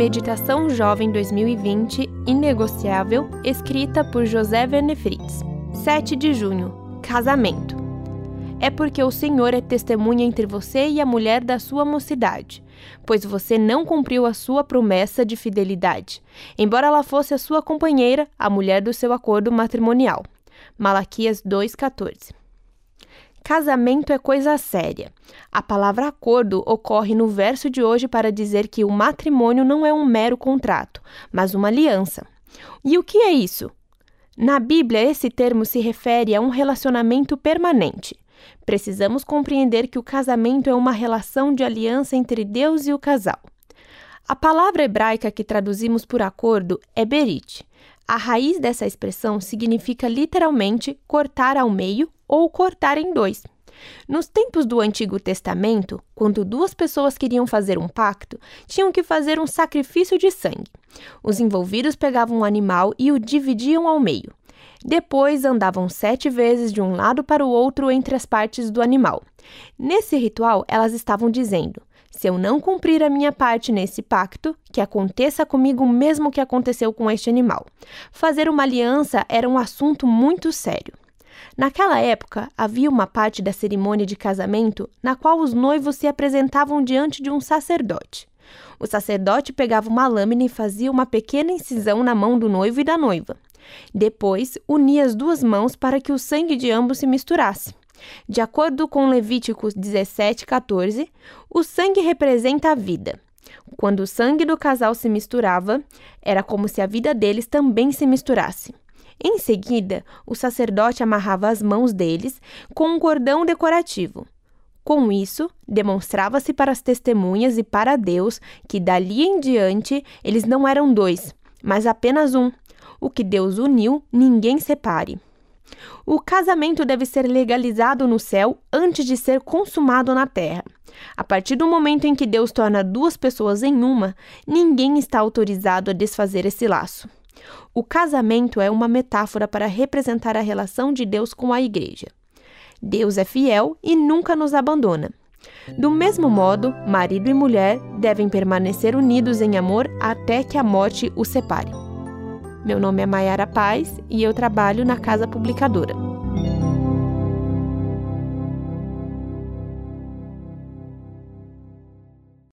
Meditação Jovem 2020 Inegociável, escrita por José Verne Fritz. 7 de junho Casamento. É porque o Senhor é testemunha entre você e a mulher da sua mocidade, pois você não cumpriu a sua promessa de fidelidade, embora ela fosse a sua companheira, a mulher do seu acordo matrimonial. Malaquias 2,14 Casamento é coisa séria. A palavra acordo ocorre no verso de hoje para dizer que o matrimônio não é um mero contrato, mas uma aliança. E o que é isso? Na Bíblia, esse termo se refere a um relacionamento permanente. Precisamos compreender que o casamento é uma relação de aliança entre Deus e o casal. A palavra hebraica que traduzimos por acordo é berit. A raiz dessa expressão significa literalmente cortar ao meio ou cortar em dois. Nos tempos do Antigo Testamento, quando duas pessoas queriam fazer um pacto, tinham que fazer um sacrifício de sangue. Os envolvidos pegavam um animal e o dividiam ao meio. Depois andavam sete vezes de um lado para o outro entre as partes do animal. Nesse ritual, elas estavam dizendo: se eu não cumprir a minha parte nesse pacto, que aconteça comigo o mesmo que aconteceu com este animal. Fazer uma aliança era um assunto muito sério. Naquela época, havia uma parte da cerimônia de casamento na qual os noivos se apresentavam diante de um sacerdote. O sacerdote pegava uma lâmina e fazia uma pequena incisão na mão do noivo e da noiva. Depois, unia as duas mãos para que o sangue de ambos se misturasse. De acordo com Levíticos 17:14, o sangue representa a vida. Quando o sangue do casal se misturava, era como se a vida deles também se misturasse. Em seguida, o sacerdote amarrava as mãos deles com um cordão decorativo. Com isso, demonstrava-se para as testemunhas e para Deus que dali em diante eles não eram dois, mas apenas um. O que Deus uniu, ninguém separe. O casamento deve ser legalizado no céu antes de ser consumado na terra. A partir do momento em que Deus torna duas pessoas em uma, ninguém está autorizado a desfazer esse laço. O casamento é uma metáfora para representar a relação de Deus com a igreja. Deus é fiel e nunca nos abandona. Do mesmo modo, marido e mulher devem permanecer unidos em amor até que a morte os separe. Meu nome é Mayara Paz e eu trabalho na Casa Publicadora.